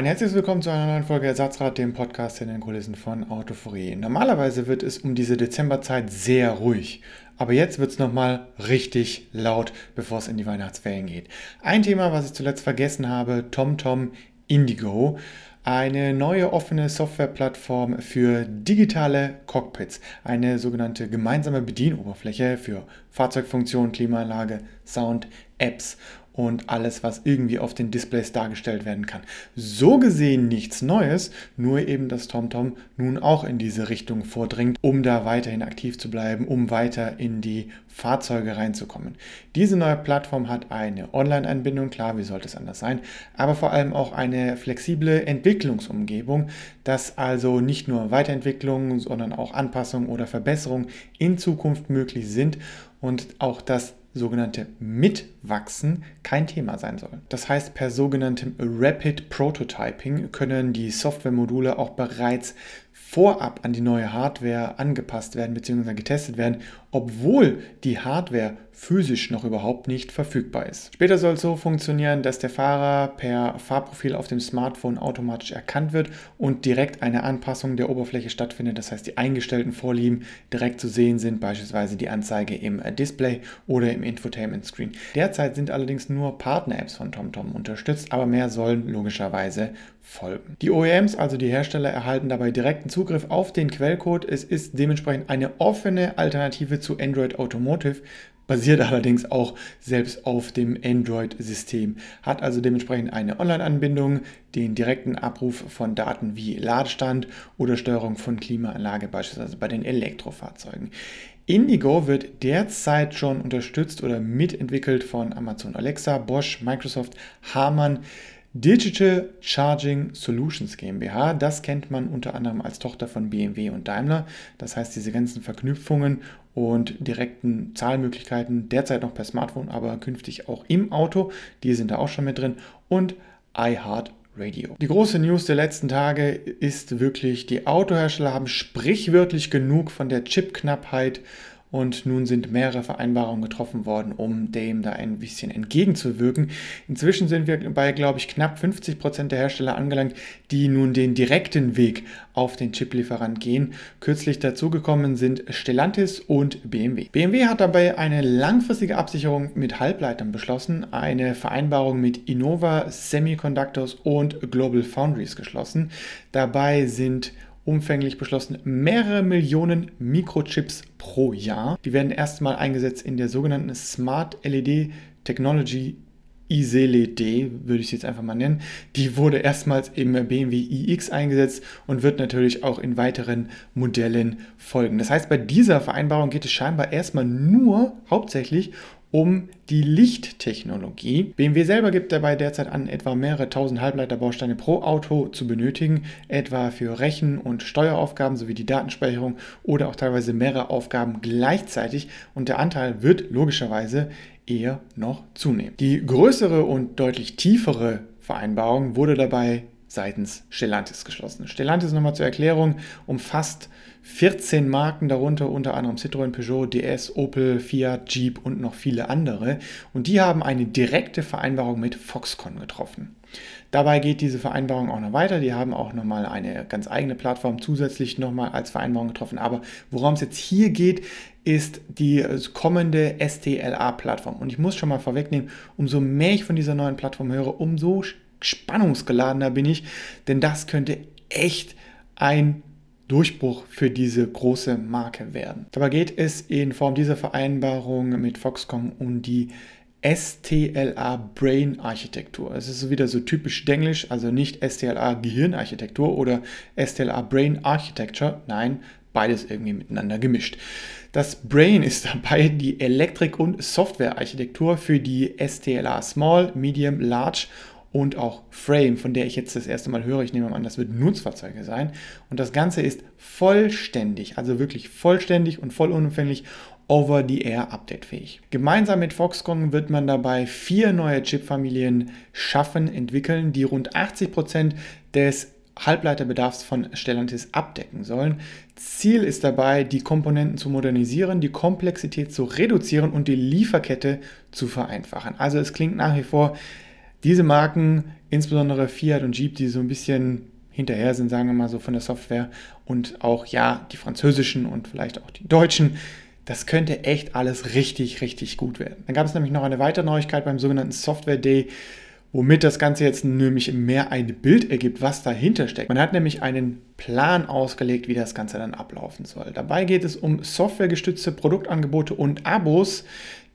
Ein herzliches Willkommen zu einer neuen Folge Ersatzrad, dem Podcast in den Kulissen von Autoforie. Normalerweise wird es um diese Dezemberzeit sehr ruhig, aber jetzt wird es nochmal richtig laut, bevor es in die Weihnachtsferien geht. Ein Thema, was ich zuletzt vergessen habe, TomTom Indigo eine neue offene Softwareplattform für digitale Cockpits, eine sogenannte gemeinsame Bedienoberfläche für Fahrzeugfunktion, Klimaanlage, Sound, Apps und alles, was irgendwie auf den Displays dargestellt werden kann. So gesehen nichts Neues, nur eben, dass TomTom nun auch in diese Richtung vordringt, um da weiterhin aktiv zu bleiben, um weiter in die Fahrzeuge reinzukommen. Diese neue Plattform hat eine Online-Anbindung, klar, wie sollte es anders sein, aber vor allem auch eine flexible Entwicklungsumgebung, dass also nicht nur Weiterentwicklungen, sondern auch Anpassungen oder Verbesserungen in Zukunft möglich sind und auch das sogenannte Mitwachsen kein Thema sein soll. Das heißt, per sogenanntem Rapid Prototyping können die Softwaremodule auch bereits vorab an die neue Hardware angepasst werden bzw. getestet werden, obwohl die Hardware physisch noch überhaupt nicht verfügbar ist. Später soll es so funktionieren, dass der Fahrer per Fahrprofil auf dem Smartphone automatisch erkannt wird und direkt eine Anpassung der Oberfläche stattfindet. Das heißt, die eingestellten Vorlieben direkt zu sehen sind, beispielsweise die Anzeige im Display oder im Infotainment Screen. Derzeit sind allerdings nur Partner-Apps von TomTom unterstützt, aber mehr sollen logischerweise folgen. Die OEMs, also die Hersteller, erhalten dabei direkten Zugriff auf den Quellcode. Es ist dementsprechend eine offene Alternative zu Android Automotive, basiert allerdings auch selbst auf dem Android-System, hat also dementsprechend eine Online-Anbindung, den direkten Abruf von Daten wie Ladestand oder Steuerung von Klimaanlage beispielsweise bei den Elektrofahrzeugen. Indigo wird derzeit schon unterstützt oder mitentwickelt von Amazon Alexa, Bosch, Microsoft, Harman, Digital Charging Solutions GmbH, das kennt man unter anderem als Tochter von BMW und Daimler. Das heißt, diese ganzen Verknüpfungen und direkten Zahlmöglichkeiten derzeit noch per Smartphone, aber künftig auch im Auto, die sind da auch schon mit drin. Und iHeart Radio. Die große News der letzten Tage ist wirklich, die Autohersteller haben sprichwörtlich genug von der Chipknappheit und nun sind mehrere Vereinbarungen getroffen worden, um dem da ein bisschen entgegenzuwirken. Inzwischen sind wir bei, glaube ich, knapp 50 Prozent der Hersteller angelangt, die nun den direkten Weg auf den Chiplieferant gehen. Kürzlich dazugekommen sind Stellantis und BMW. BMW hat dabei eine langfristige Absicherung mit Halbleitern beschlossen, eine Vereinbarung mit Innova Semiconductors und Global Foundries geschlossen. Dabei sind umfänglich beschlossen mehrere Millionen Mikrochips pro Jahr. Die werden erstmal eingesetzt in der sogenannten Smart LED Technology ISELED, würde ich es jetzt einfach mal nennen. Die wurde erstmals im BMW iX eingesetzt und wird natürlich auch in weiteren Modellen folgen. Das heißt, bei dieser Vereinbarung geht es scheinbar erstmal nur hauptsächlich um die Lichttechnologie. BMW selber gibt dabei derzeit an, etwa mehrere tausend Halbleiterbausteine pro Auto zu benötigen, etwa für Rechen- und Steueraufgaben sowie die Datenspeicherung oder auch teilweise mehrere Aufgaben gleichzeitig und der Anteil wird logischerweise eher noch zunehmen. Die größere und deutlich tiefere Vereinbarung wurde dabei seitens Stellantis geschlossen. Stellantis nochmal zur Erklärung umfasst 14 Marken, darunter unter anderem Citroën, Peugeot, DS, Opel, Fiat, Jeep und noch viele andere. Und die haben eine direkte Vereinbarung mit Foxconn getroffen. Dabei geht diese Vereinbarung auch noch weiter. Die haben auch nochmal eine ganz eigene Plattform zusätzlich nochmal als Vereinbarung getroffen. Aber worum es jetzt hier geht, ist die kommende STLA-Plattform. Und ich muss schon mal vorwegnehmen, umso mehr ich von dieser neuen Plattform höre, umso spannungsgeladener bin ich, denn das könnte echt ein Durchbruch für diese große Marke werden. Dabei geht es in Form dieser Vereinbarung mit Foxconn um die STLA Brain Architektur. Es ist wieder so typisch Englisch, also nicht STLA Gehirnarchitektur oder STLA Brain Architecture, nein, beides irgendwie miteinander gemischt. Das Brain ist dabei die Elektrik- und Softwarearchitektur für die STLA Small, Medium, Large und auch Frame, von der ich jetzt das erste Mal höre. Ich nehme an, das wird Nutzfahrzeuge sein. Und das Ganze ist vollständig, also wirklich vollständig und vollumfänglich over-the-air updatefähig. Gemeinsam mit Foxconn wird man dabei vier neue Chipfamilien schaffen, entwickeln, die rund 80 Prozent des Halbleiterbedarfs von Stellantis abdecken sollen. Ziel ist dabei, die Komponenten zu modernisieren, die Komplexität zu reduzieren und die Lieferkette zu vereinfachen. Also es klingt nach wie vor diese Marken insbesondere Fiat und Jeep, die so ein bisschen hinterher sind, sagen wir mal so von der Software und auch ja die französischen und vielleicht auch die deutschen. Das könnte echt alles richtig, richtig gut werden. Dann gab es nämlich noch eine weitere Neuigkeit beim sogenannten Software Day, womit das Ganze jetzt nämlich mehr ein Bild ergibt, was dahinter steckt. Man hat nämlich einen Plan ausgelegt, wie das Ganze dann ablaufen soll. Dabei geht es um softwaregestützte Produktangebote und Abos,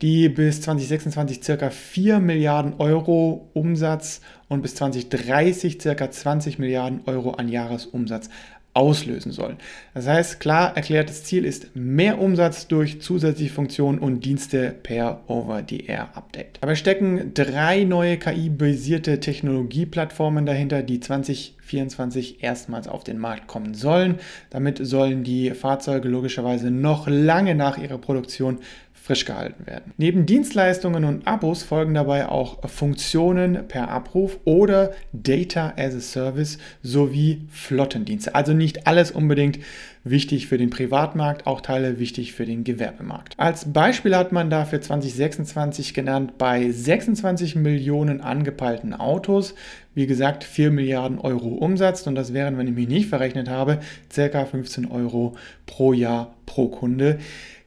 die bis 2026 circa 4 Milliarden Euro Umsatz und bis 2030 circa 20 Milliarden Euro an Jahresumsatz auslösen soll. Das heißt, klar erklärtes Ziel ist mehr Umsatz durch zusätzliche Funktionen und Dienste per Over-the-Air-Update. Dabei stecken drei neue KI-basierte Technologieplattformen dahinter, die 2024 erstmals auf den Markt kommen sollen. Damit sollen die Fahrzeuge logischerweise noch lange nach ihrer Produktion frisch gehalten werden. Neben Dienstleistungen und Abos folgen dabei auch Funktionen per Abruf oder Data as a Service sowie Flottendienste. Also nicht alles unbedingt wichtig für den Privatmarkt, auch Teile wichtig für den Gewerbemarkt. Als Beispiel hat man dafür 2026 genannt, bei 26 Millionen angepeilten Autos, wie gesagt, 4 Milliarden Euro Umsatz und das wären, wenn ich mich nicht verrechnet habe, ca. 15 Euro pro Jahr pro Kunde.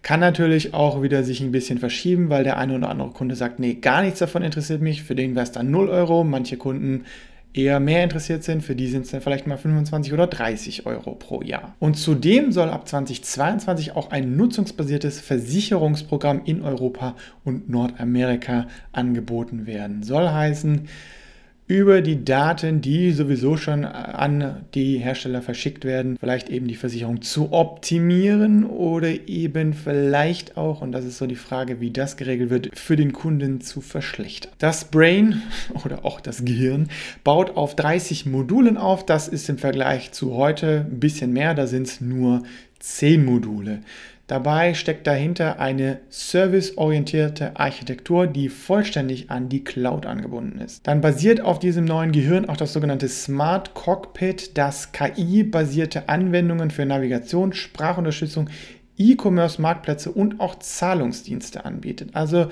Kann natürlich auch wieder sich ein bisschen verschieben, weil der eine oder andere Kunde sagt, nee, gar nichts davon interessiert mich. Für den wäre es dann 0 Euro. Manche Kunden eher mehr interessiert sind, für die sind es dann vielleicht mal 25 oder 30 Euro pro Jahr. Und zudem soll ab 2022 auch ein nutzungsbasiertes Versicherungsprogramm in Europa und Nordamerika angeboten werden. Soll heißen, über die Daten, die sowieso schon an die Hersteller verschickt werden, vielleicht eben die Versicherung zu optimieren oder eben vielleicht auch, und das ist so die Frage, wie das geregelt wird, für den Kunden zu verschlechtern. Das Brain oder auch das Gehirn baut auf 30 Modulen auf. Das ist im Vergleich zu heute ein bisschen mehr, da sind es nur 10 Module. Dabei steckt dahinter eine serviceorientierte Architektur, die vollständig an die Cloud angebunden ist. Dann basiert auf diesem neuen Gehirn auch das sogenannte Smart Cockpit, das KI-basierte Anwendungen für Navigation, Sprachunterstützung, E-Commerce, Marktplätze und auch Zahlungsdienste anbietet. Also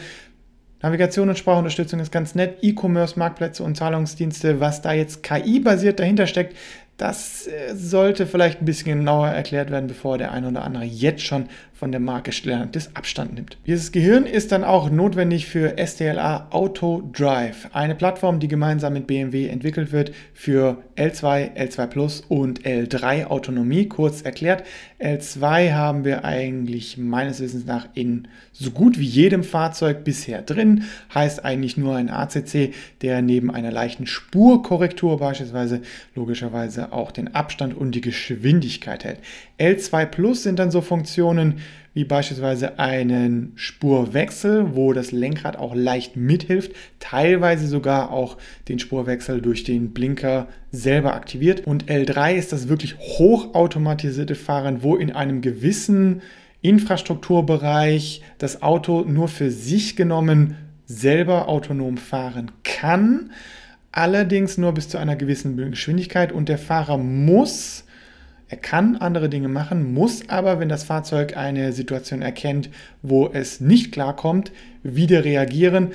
Navigation und Sprachunterstützung ist ganz nett. E-Commerce, Marktplätze und Zahlungsdienste, was da jetzt KI-basiert dahinter steckt, das äh, sollte vielleicht ein bisschen genauer erklärt werden, bevor der eine oder andere jetzt schon von der Marke Stellantis Abstand nimmt. Dieses Gehirn ist dann auch notwendig für STLA Auto Drive, eine Plattform, die gemeinsam mit BMW entwickelt wird für L2, L2 Plus und L3 Autonomie. Kurz erklärt, L2 haben wir eigentlich meines Wissens nach in so gut wie jedem Fahrzeug bisher drin, heißt eigentlich nur ein ACC, der neben einer leichten Spurkorrektur beispielsweise logischerweise auch den Abstand und die Geschwindigkeit hält. L2 Plus sind dann so Funktionen wie beispielsweise einen Spurwechsel, wo das Lenkrad auch leicht mithilft, teilweise sogar auch den Spurwechsel durch den Blinker selber aktiviert. Und L3 ist das wirklich hochautomatisierte Fahren, wo in einem gewissen Infrastrukturbereich das Auto nur für sich genommen selber autonom fahren kann, allerdings nur bis zu einer gewissen Geschwindigkeit und der Fahrer muss er kann andere Dinge machen, muss aber, wenn das Fahrzeug eine Situation erkennt, wo es nicht klarkommt, wieder reagieren.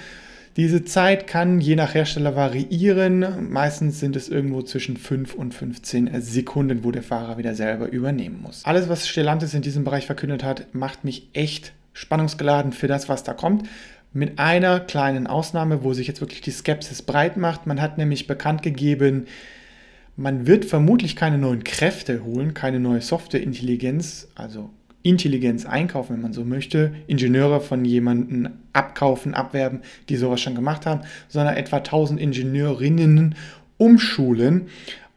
Diese Zeit kann je nach Hersteller variieren. Meistens sind es irgendwo zwischen 5 und 15 Sekunden, wo der Fahrer wieder selber übernehmen muss. Alles, was Stellantis in diesem Bereich verkündet hat, macht mich echt spannungsgeladen für das, was da kommt. Mit einer kleinen Ausnahme, wo sich jetzt wirklich die Skepsis breit macht. Man hat nämlich bekannt gegeben, man wird vermutlich keine neuen Kräfte holen, keine neue Softwareintelligenz, also Intelligenz einkaufen, wenn man so möchte, Ingenieure von jemandem abkaufen, abwerben, die sowas schon gemacht haben, sondern etwa 1000 Ingenieurinnen umschulen.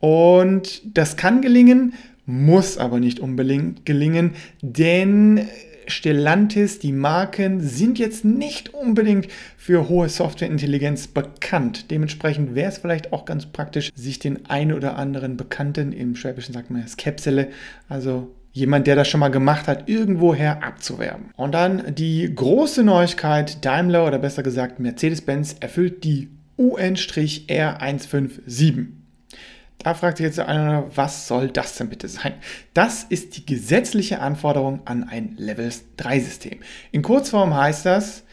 Und das kann gelingen, muss aber nicht unbedingt gelingen, denn Stellantis, die Marken sind jetzt nicht unbedingt für hohe Softwareintelligenz bekannt. Dementsprechend wäre es vielleicht auch ganz praktisch, sich den einen oder anderen Bekannten, im Schwäbischen sagt man Skepsele, also jemand, der das schon mal gemacht hat, irgendwoher abzuwerben. Und dann die große Neuigkeit, Daimler oder besser gesagt Mercedes-Benz erfüllt die UN-R157. Da fragt sich jetzt einer, was soll das denn bitte sein? Das ist die gesetzliche Anforderung an ein Level 3 System. In Kurzform heißt das,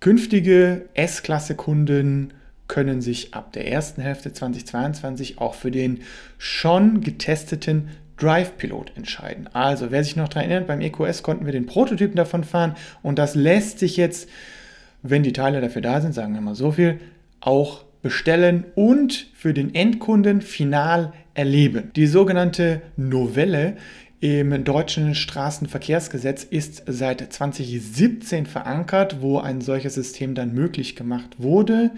künftige S-Klasse-Kunden können sich ab der ersten Hälfte 2022 auch für den schon getesteten Drive Pilot entscheiden. Also, wer sich noch daran erinnert, beim EQS konnten wir den Prototypen davon fahren und das lässt sich jetzt, wenn die Teile dafür da sind, sagen wir mal so viel, auch bestellen und für den Endkunden final erleben. Die sogenannte Novelle im deutschen Straßenverkehrsgesetz ist seit 2017 verankert, wo ein solches System dann möglich gemacht wurde.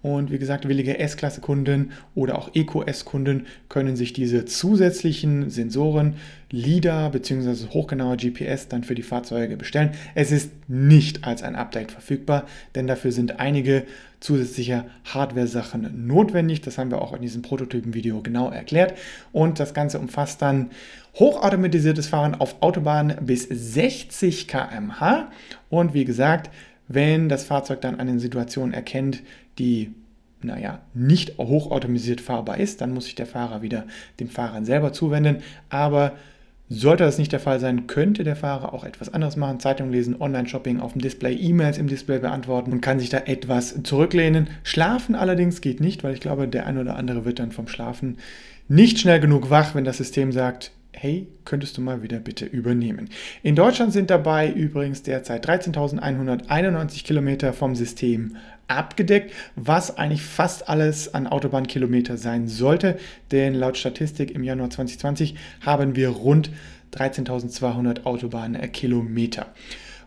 Und wie gesagt, willige S-Klasse-Kunden oder auch Eco-S-Kunden können sich diese zusätzlichen Sensoren, LIDAR bzw. hochgenauer GPS dann für die Fahrzeuge bestellen. Es ist nicht als ein Update verfügbar, denn dafür sind einige zusätzliche Hardware-Sachen notwendig. Das haben wir auch in diesem Prototypen-Video genau erklärt. Und das Ganze umfasst dann hochautomatisiertes Fahren auf Autobahnen bis 60 km/h. Und wie gesagt, wenn das Fahrzeug dann eine Situation erkennt, die naja, nicht hochautomatisiert fahrbar ist, dann muss sich der Fahrer wieder dem Fahrer selber zuwenden. Aber sollte das nicht der Fall sein, könnte der Fahrer auch etwas anderes machen, Zeitung lesen, Online-Shopping auf dem Display, E-Mails im Display beantworten und kann sich da etwas zurücklehnen. Schlafen allerdings geht nicht, weil ich glaube, der ein oder andere wird dann vom Schlafen nicht schnell genug wach, wenn das System sagt, hey, könntest du mal wieder bitte übernehmen. In Deutschland sind dabei übrigens derzeit 13.191 Kilometer vom System abgedeckt, was eigentlich fast alles an Autobahnkilometer sein sollte, denn laut Statistik im Januar 2020 haben wir rund 13.200 Autobahnkilometer.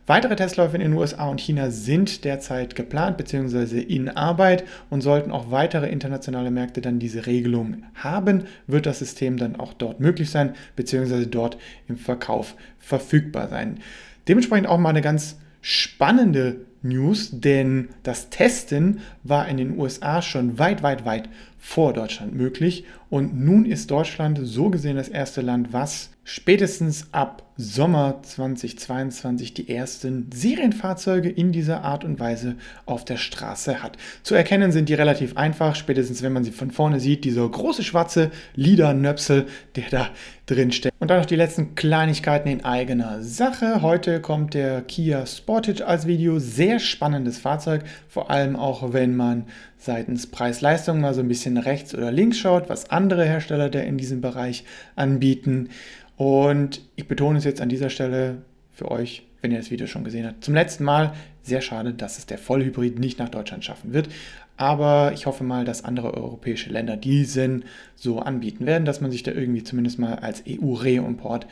Weitere Testläufe in den USA und China sind derzeit geplant bzw. in Arbeit und sollten auch weitere internationale Märkte dann diese Regelung haben, wird das System dann auch dort möglich sein bzw. dort im Verkauf verfügbar sein. Dementsprechend auch mal eine ganz spannende News, denn das Testen war in den USA schon weit, weit, weit vor Deutschland möglich und nun ist Deutschland so gesehen das erste Land, was spätestens ab Sommer 2022 die ersten Serienfahrzeuge in dieser Art und Weise auf der Straße hat. Zu erkennen sind die relativ einfach, spätestens wenn man sie von vorne sieht, dieser große schwarze Lieder-Nöpsel, der da drin steckt. Und dann noch die letzten Kleinigkeiten in eigener Sache. Heute kommt der Kia Sportage als Video. Sehr spannendes Fahrzeug, vor allem auch wenn man seitens Preis-Leistung mal so ein bisschen rechts oder links schaut, was andere Hersteller der in diesem Bereich anbieten. Und ich betone es jetzt an dieser Stelle für euch, wenn ihr das Video schon gesehen habt, zum letzten Mal. Sehr schade, dass es der Vollhybrid nicht nach Deutschland schaffen wird. Aber ich hoffe mal, dass andere europäische Länder diesen so anbieten werden, dass man sich da irgendwie zumindest mal als EU-Reimport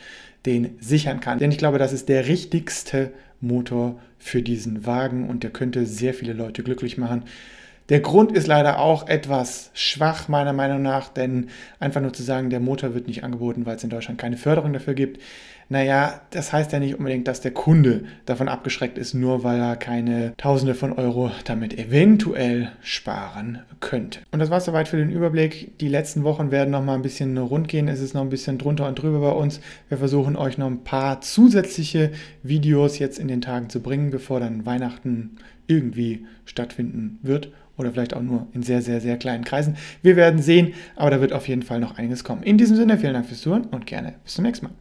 den sichern kann. Denn ich glaube, das ist der richtigste Motor für diesen Wagen und der könnte sehr viele Leute glücklich machen. Der Grund ist leider auch etwas schwach, meiner Meinung nach, denn einfach nur zu sagen, der Motor wird nicht angeboten, weil es in Deutschland keine Förderung dafür gibt. Naja, das heißt ja nicht unbedingt, dass der Kunde davon abgeschreckt ist, nur weil er keine Tausende von Euro damit eventuell sparen könnte. Und das war soweit für den Überblick. Die letzten Wochen werden noch mal ein bisschen rund gehen. Es ist noch ein bisschen drunter und drüber bei uns. Wir versuchen euch noch ein paar zusätzliche Videos jetzt in den Tagen zu bringen, bevor dann Weihnachten irgendwie stattfinden wird oder vielleicht auch nur in sehr, sehr, sehr kleinen Kreisen. Wir werden sehen, aber da wird auf jeden Fall noch einiges kommen. In diesem Sinne, vielen Dank fürs Zuhören und gerne bis zum nächsten Mal.